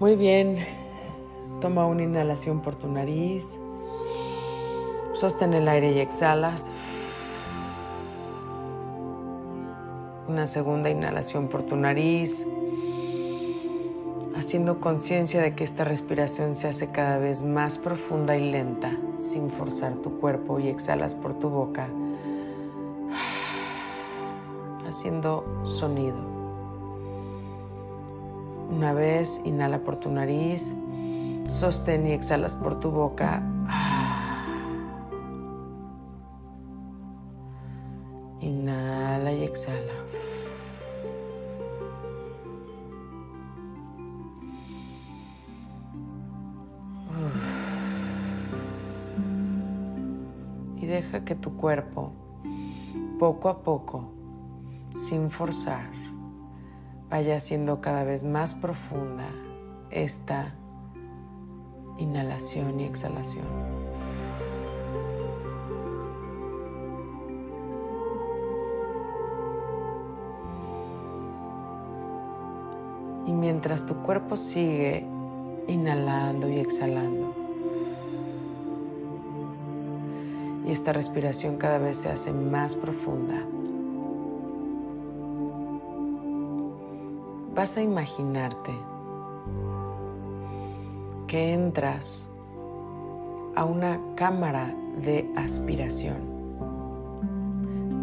Muy bien. Toma una inhalación por tu nariz. Sostén el aire y exhalas. Una segunda inhalación por tu nariz, haciendo conciencia de que esta respiración se hace cada vez más profunda y lenta, sin forzar tu cuerpo y exhalas por tu boca, haciendo sonido. Una vez, inhala por tu nariz, sostén y exhalas por tu boca. Inhala y exhala. Y deja que tu cuerpo, poco a poco, sin forzar, vaya siendo cada vez más profunda esta inhalación y exhalación. Y mientras tu cuerpo sigue inhalando y exhalando, y esta respiración cada vez se hace más profunda, vas a imaginarte que entras a una cámara de aspiración.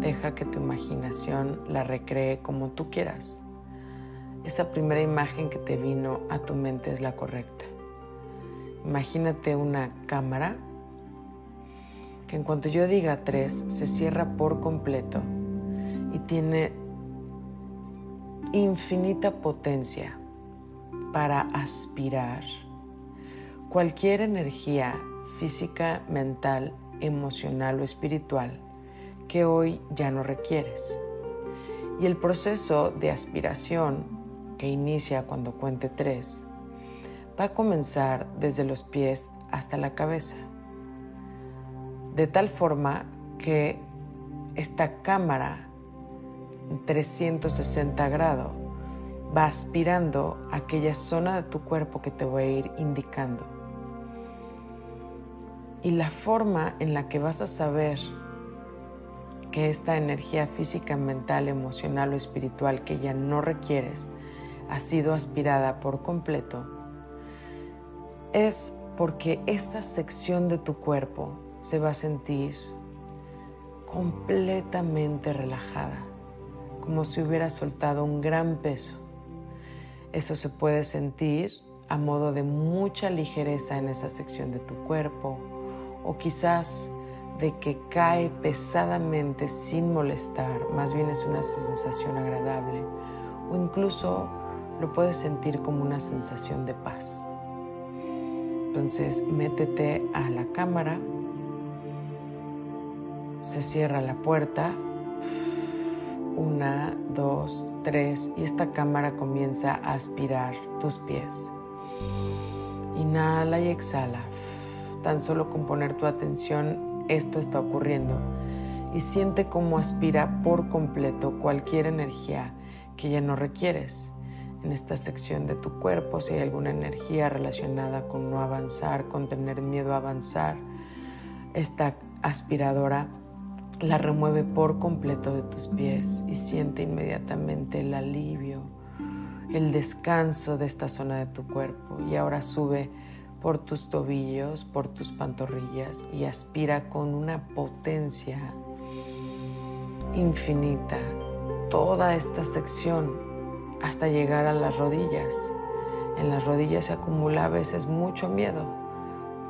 Deja que tu imaginación la recree como tú quieras esa primera imagen que te vino a tu mente es la correcta. Imagínate una cámara que en cuanto yo diga tres se cierra por completo y tiene infinita potencia para aspirar cualquier energía física, mental, emocional o espiritual que hoy ya no requieres. Y el proceso de aspiración que inicia cuando cuente tres, va a comenzar desde los pies hasta la cabeza, de tal forma que esta cámara 360 grados va aspirando aquella zona de tu cuerpo que te voy a ir indicando. Y la forma en la que vas a saber que esta energía física, mental, emocional o espiritual que ya no requieres ha sido aspirada por completo, es porque esa sección de tu cuerpo se va a sentir completamente relajada, como si hubiera soltado un gran peso. Eso se puede sentir a modo de mucha ligereza en esa sección de tu cuerpo o quizás de que cae pesadamente sin molestar, más bien es una sensación agradable o incluso lo puedes sentir como una sensación de paz. Entonces métete a la cámara, se cierra la puerta, una, dos, tres, y esta cámara comienza a aspirar tus pies. Inhala y exhala. Tan solo con poner tu atención, esto está ocurriendo. Y siente cómo aspira por completo cualquier energía que ya no requieres en esta sección de tu cuerpo, si hay alguna energía relacionada con no avanzar, con tener miedo a avanzar, esta aspiradora la remueve por completo de tus pies y siente inmediatamente el alivio, el descanso de esta zona de tu cuerpo y ahora sube por tus tobillos, por tus pantorrillas y aspira con una potencia infinita toda esta sección hasta llegar a las rodillas. En las rodillas se acumula a veces mucho miedo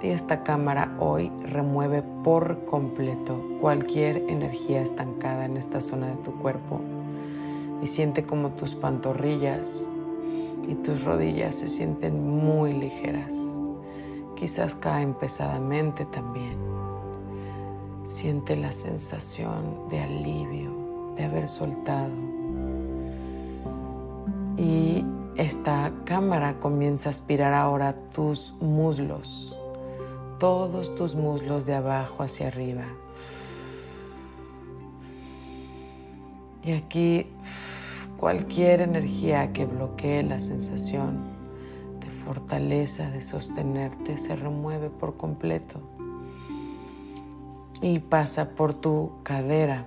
esta cámara hoy remueve por completo cualquier energía estancada en esta zona de tu cuerpo y siente como tus pantorrillas y tus rodillas se sienten muy ligeras. Quizás caen pesadamente también. Siente la sensación de alivio, de haber soltado y esta cámara comienza a aspirar ahora tus muslos, todos tus muslos de abajo hacia arriba. Y aquí cualquier energía que bloquee la sensación de fortaleza de sostenerte se remueve por completo. Y pasa por tu cadera.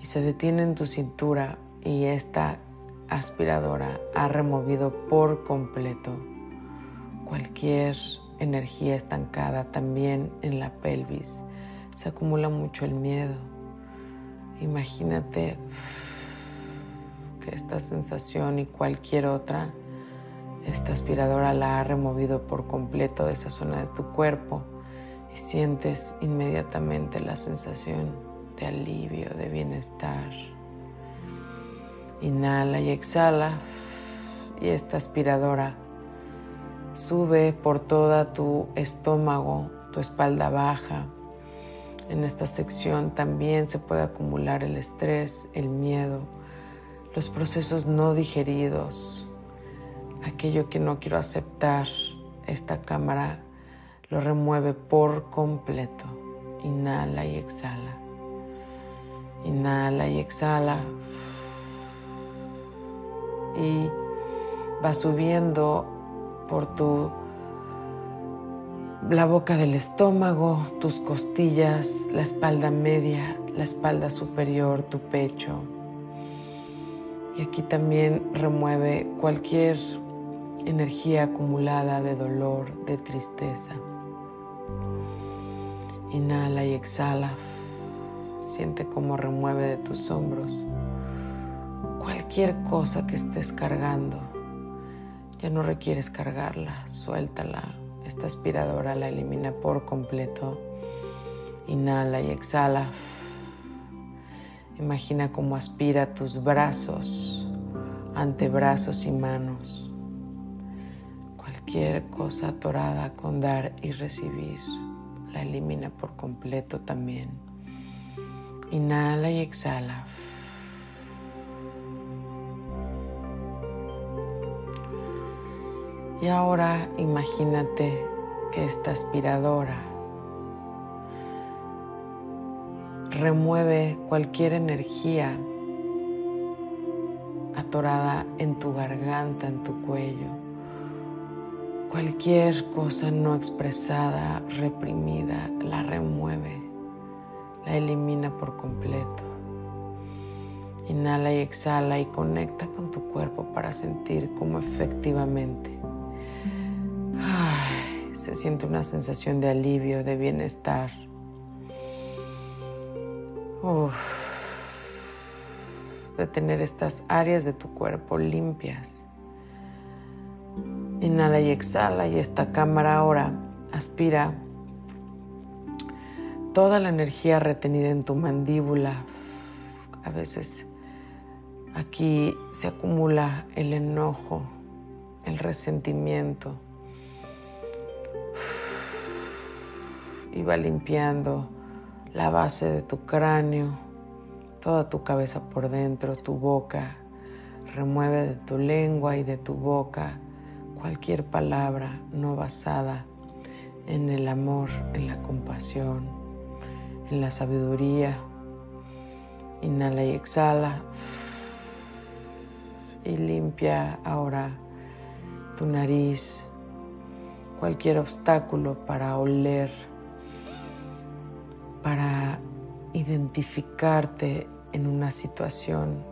Y se detiene en tu cintura. Y esta aspiradora ha removido por completo cualquier energía estancada también en la pelvis. Se acumula mucho el miedo. Imagínate que esta sensación y cualquier otra, esta aspiradora la ha removido por completo de esa zona de tu cuerpo y sientes inmediatamente la sensación de alivio, de bienestar. Inhala y exhala y esta aspiradora sube por toda tu estómago, tu espalda baja. En esta sección también se puede acumular el estrés, el miedo, los procesos no digeridos, aquello que no quiero aceptar. Esta cámara lo remueve por completo. Inhala y exhala. Inhala y exhala. Y va subiendo por tu la boca del estómago, tus costillas, la espalda media, la espalda superior, tu pecho. Y aquí también remueve cualquier energía acumulada de dolor, de tristeza. Inhala y exhala. Siente cómo remueve de tus hombros cualquier cosa que estés cargando ya no requieres cargarla, suéltala. Esta aspiradora la elimina por completo. Inhala y exhala. Imagina cómo aspira tus brazos, antebrazos y manos. Cualquier cosa atorada con dar y recibir, la elimina por completo también. Inhala y exhala. Y ahora imagínate que esta aspiradora remueve cualquier energía atorada en tu garganta, en tu cuello, cualquier cosa no expresada, reprimida, la remueve, la elimina por completo. Inhala y exhala y conecta con tu cuerpo para sentir cómo efectivamente se siente una sensación de alivio, de bienestar. de tener estas áreas de tu cuerpo limpias. Inhala y exhala y esta cámara ahora aspira toda la energía retenida en tu mandíbula. A veces aquí se acumula el enojo, el resentimiento y va limpiando la base de tu cráneo, toda tu cabeza por dentro, tu boca. Remueve de tu lengua y de tu boca cualquier palabra no basada en el amor, en la compasión, en la sabiduría. Inhala y exhala. Y limpia ahora tu nariz, cualquier obstáculo para oler para identificarte en una situación,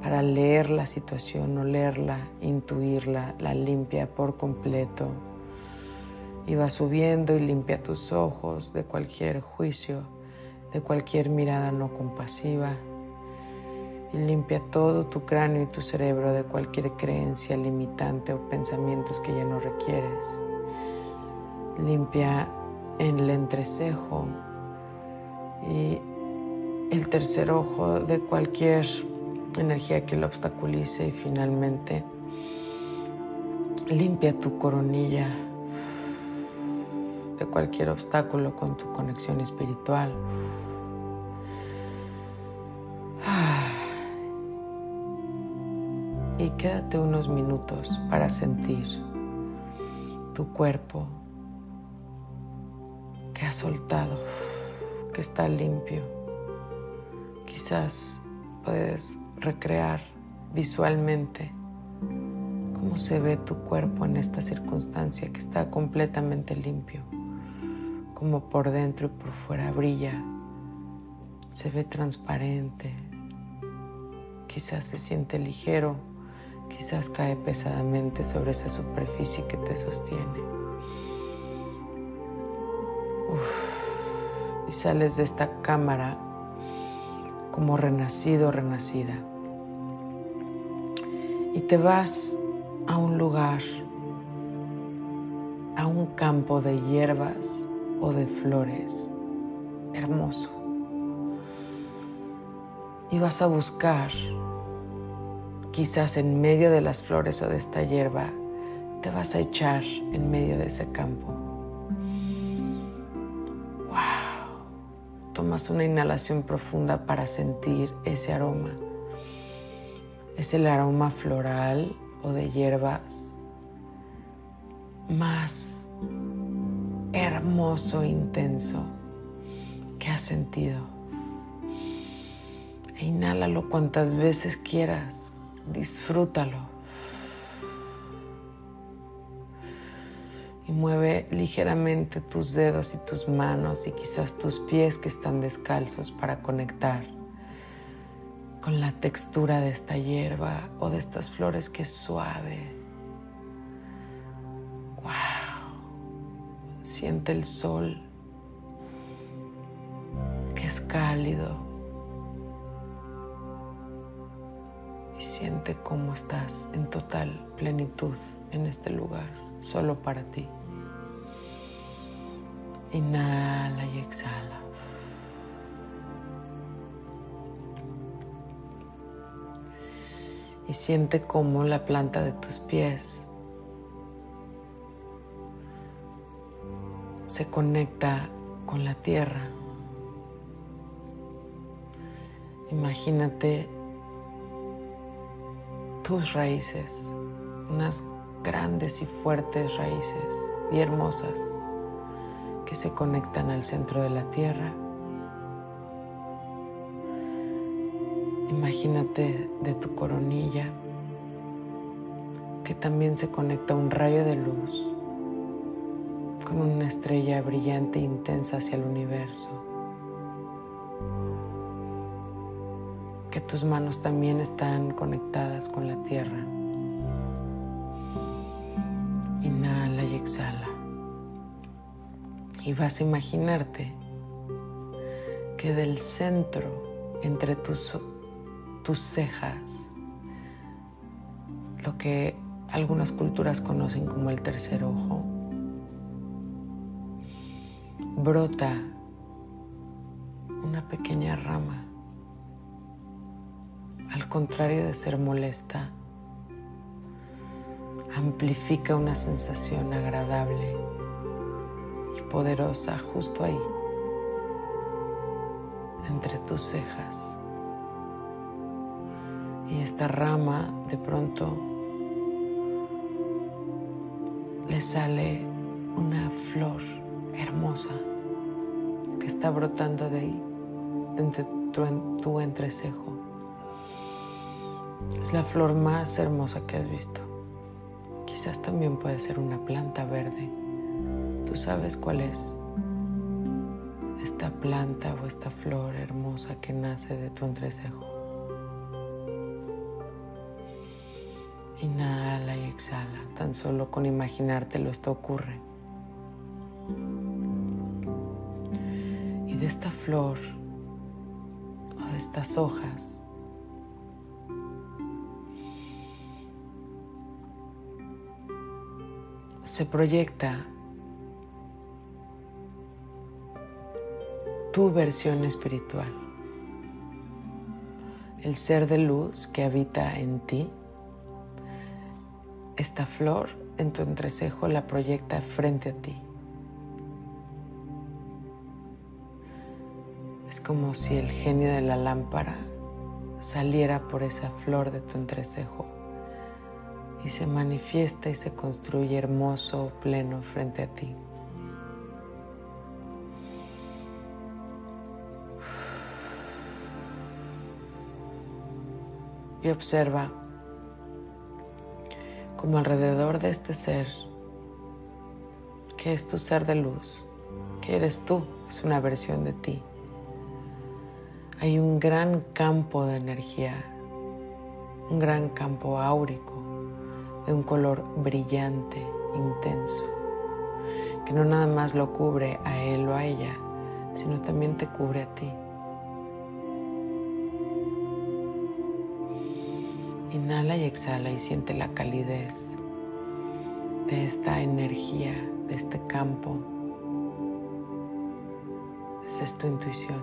para leer la situación, olerla, intuirla, la limpia por completo. Y va subiendo y limpia tus ojos de cualquier juicio, de cualquier mirada no compasiva. Y limpia todo tu cráneo y tu cerebro de cualquier creencia limitante o pensamientos que ya no requieres. Limpia en el entrecejo y el tercer ojo de cualquier energía que lo obstaculice y finalmente limpia tu coronilla de cualquier obstáculo con tu conexión espiritual. Y quédate unos minutos para sentir tu cuerpo que ha soltado está limpio. Quizás puedes recrear visualmente cómo se ve tu cuerpo en esta circunstancia que está completamente limpio, como por dentro y por fuera brilla, se ve transparente, quizás se siente ligero, quizás cae pesadamente sobre esa superficie que te sostiene. Y sales de esta cámara como renacido, renacida. Y te vas a un lugar, a un campo de hierbas o de flores hermoso. Y vas a buscar, quizás en medio de las flores o de esta hierba, te vas a echar en medio de ese campo. Tomas una inhalación profunda para sentir ese aroma. Es el aroma floral o de hierbas más hermoso intenso que has sentido. E inhálalo cuantas veces quieras, disfrútalo. Y mueve ligeramente tus dedos y tus manos y quizás tus pies que están descalzos para conectar con la textura de esta hierba o de estas flores que es suave. Wow. Siente el sol que es cálido. Y siente cómo estás en total plenitud en este lugar, solo para ti. Inhala y exhala. y siente cómo la planta de tus pies se conecta con la tierra. Imagínate tus raíces, unas grandes y fuertes raíces y hermosas que se conectan al centro de la tierra Imagínate de tu coronilla que también se conecta un rayo de luz con una estrella brillante e intensa hacia el universo. Que tus manos también están conectadas con la tierra. Y vas a imaginarte que del centro entre tus tus cejas, lo que algunas culturas conocen como el tercer ojo, brota una pequeña rama. Al contrario de ser molesta, amplifica una sensación agradable poderosa justo ahí, entre tus cejas y esta rama de pronto le sale una flor hermosa que está brotando de ahí, entre tu, tu entrecejo. Es la flor más hermosa que has visto. Quizás también puede ser una planta verde. Tú sabes cuál es esta planta o esta flor hermosa que nace de tu entrecejo. Inhala y exhala. Tan solo con imaginártelo esto ocurre. Y de esta flor o de estas hojas se proyecta tu versión espiritual, el ser de luz que habita en ti esta flor en tu entrecejo la proyecta frente a ti. Es como si el genio de la lámpara saliera por esa flor de tu entrecejo y se manifiesta y se construye hermoso, pleno frente a ti. Y observa como alrededor de este ser, que es tu ser de luz, que eres tú, es una versión de ti. Hay un gran campo de energía, un gran campo áurico, de un color brillante, intenso, que no nada más lo cubre a él o a ella, sino también te cubre a ti. Inhala y exhala y siente la calidez de esta energía, de este campo. Esa es tu intuición.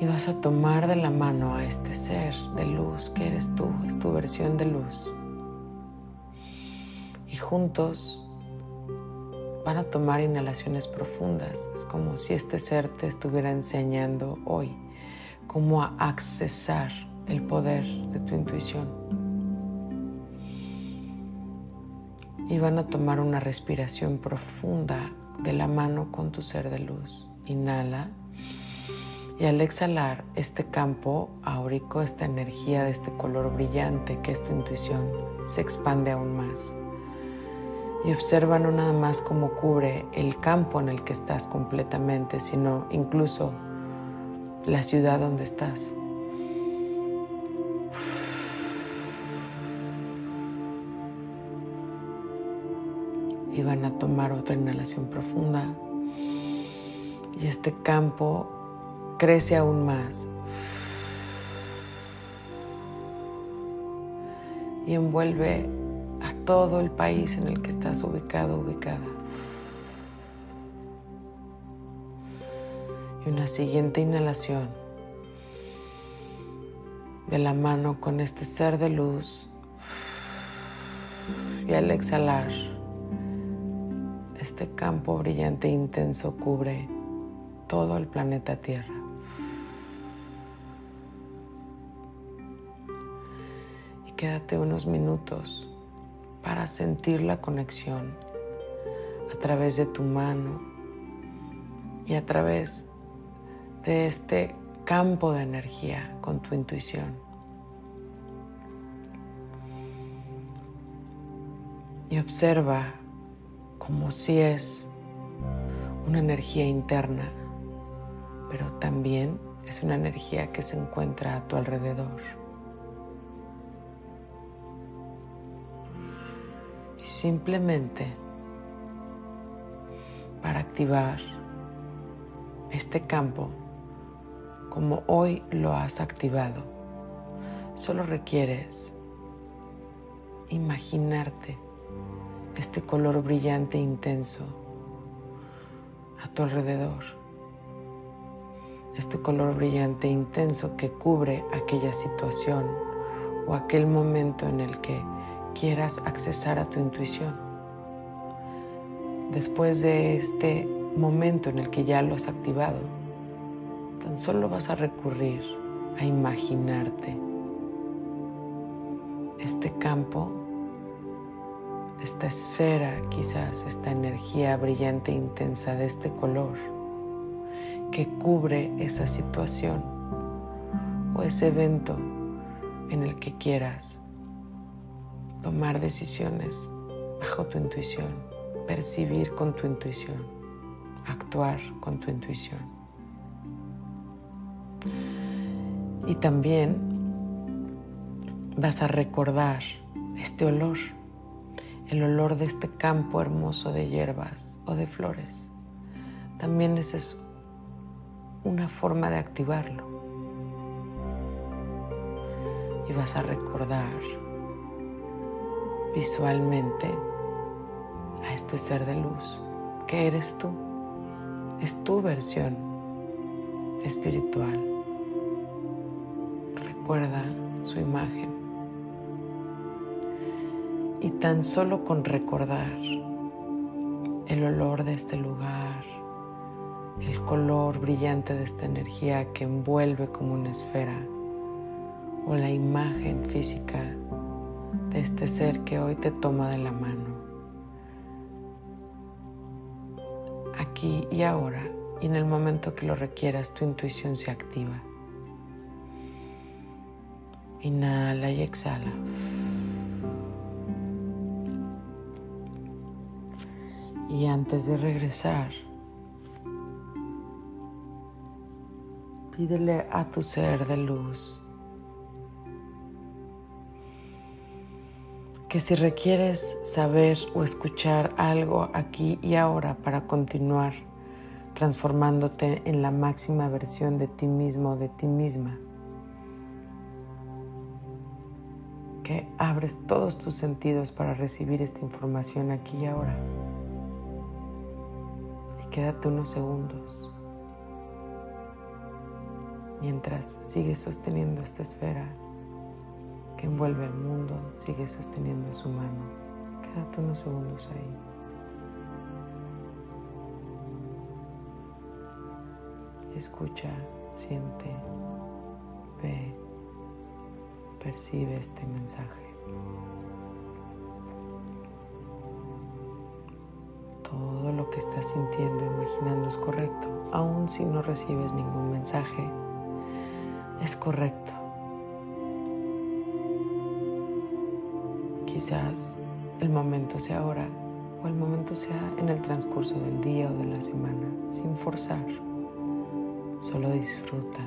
Y vas a tomar de la mano a este ser de luz que eres tú, es tu versión de luz. Y juntos van a tomar inhalaciones profundas. Es como si este ser te estuviera enseñando hoy cómo accesar el poder de tu intuición. Y van a tomar una respiración profunda de la mano con tu ser de luz. Inhala. Y al exhalar, este campo áurico, esta energía de este color brillante que es tu intuición, se expande aún más y observa no nada más cómo cubre el campo en el que estás completamente, sino incluso la ciudad donde estás. Y van a tomar otra inhalación profunda. Y este campo crece aún más. Y envuelve a todo el país en el que estás ubicado, ubicada. Una siguiente inhalación de la mano con este ser de luz. Y al exhalar, este campo brillante e intenso cubre todo el planeta Tierra. Y quédate unos minutos para sentir la conexión a través de tu mano y a través de este campo de energía con tu intuición. Y observa como si es una energía interna, pero también es una energía que se encuentra a tu alrededor. simplemente para activar este campo como hoy lo has activado. Solo requieres imaginarte este color brillante e intenso a tu alrededor. Este color brillante e intenso que cubre aquella situación o aquel momento en el que quieras accesar a tu intuición. Después de este momento en el que ya lo has activado, solo vas a recurrir a imaginarte este campo, esta esfera, quizás esta energía brillante e intensa de este color que cubre esa situación o ese evento en el que quieras tomar decisiones bajo tu intuición, percibir con tu intuición, actuar con tu intuición. Y también vas a recordar este olor, el olor de este campo hermoso de hierbas o de flores. También es una forma de activarlo. Y vas a recordar visualmente a este ser de luz que eres tú. Es tu versión espiritual. Recuerda su imagen. Y tan solo con recordar el olor de este lugar, el color brillante de esta energía que envuelve como una esfera, o la imagen física de este ser que hoy te toma de la mano. Aquí y ahora, y en el momento que lo requieras, tu intuición se activa. Inhala y exhala. Y antes de regresar, pídele a tu ser de luz que si requieres saber o escuchar algo aquí y ahora para continuar transformándote en la máxima versión de ti mismo de ti misma, que abres todos tus sentidos para recibir esta información aquí y ahora quédate unos segundos mientras sigues sosteniendo esta esfera que envuelve el mundo, sigue sosteniendo su mano. Quédate unos segundos ahí. Escucha, siente, ve, percibe este mensaje. todo lo que estás sintiendo, imaginando es correcto, aun si no recibes ningún mensaje, es correcto. Quizás el momento sea ahora o el momento sea en el transcurso del día o de la semana, sin forzar, solo disfruta.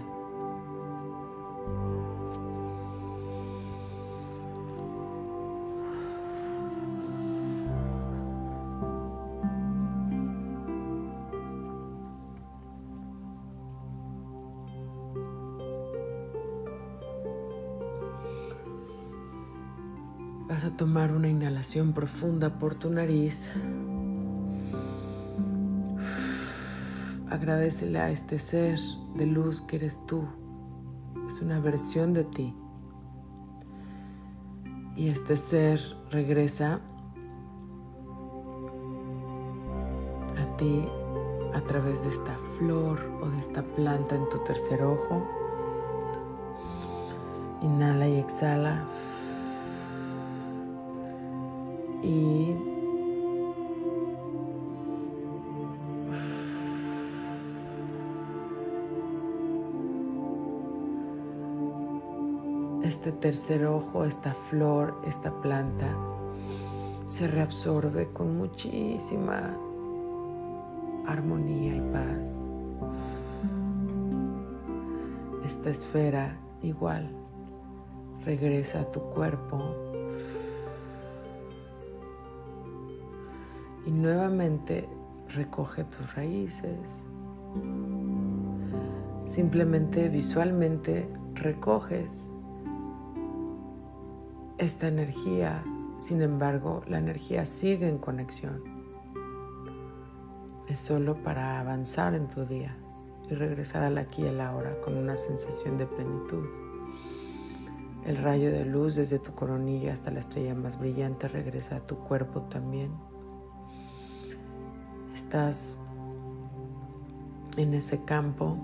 Tomar una inhalación profunda por tu nariz. Agradecele a este ser de luz que eres tú. Es una versión de ti. Y este ser regresa a ti a través de esta flor o de esta planta en tu tercer ojo. Inhala y exhala. Y este tercer ojo, esta flor, esta planta, se reabsorbe con muchísima armonía y paz. Esta esfera igual regresa a tu cuerpo y nuevamente recoge tus raíces. Simplemente visualmente recoges esta energía, sin embargo la energía sigue en conexión. Es solo para avanzar en tu día y regresar al aquí y al ahora con una sensación de plenitud. El rayo de luz desde tu coronilla hasta la estrella más brillante regresa a tu cuerpo también estás en ese campo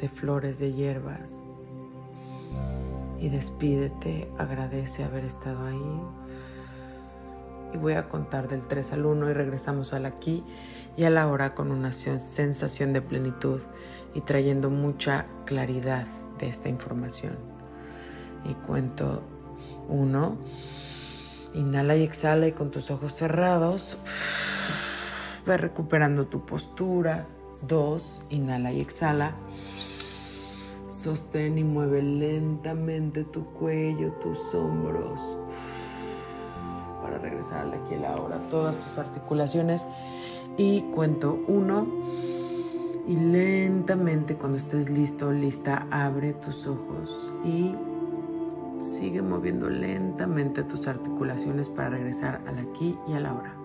de flores, de hierbas. Y despídete, agradece haber estado ahí. Y voy a contar del 3 al 1 y regresamos al aquí y a la hora con una sensación de plenitud y trayendo mucha claridad de esta información. Y cuento 1. Inhala y exhala y con tus ojos cerrados Ve recuperando tu postura. Dos, inhala y exhala. Sostén y mueve lentamente tu cuello, tus hombros. Para regresar aquí a la hora, todas tus articulaciones. Y cuento uno. Y lentamente, cuando estés listo, lista, abre tus ojos y sigue moviendo lentamente tus articulaciones para regresar al aquí y a la hora.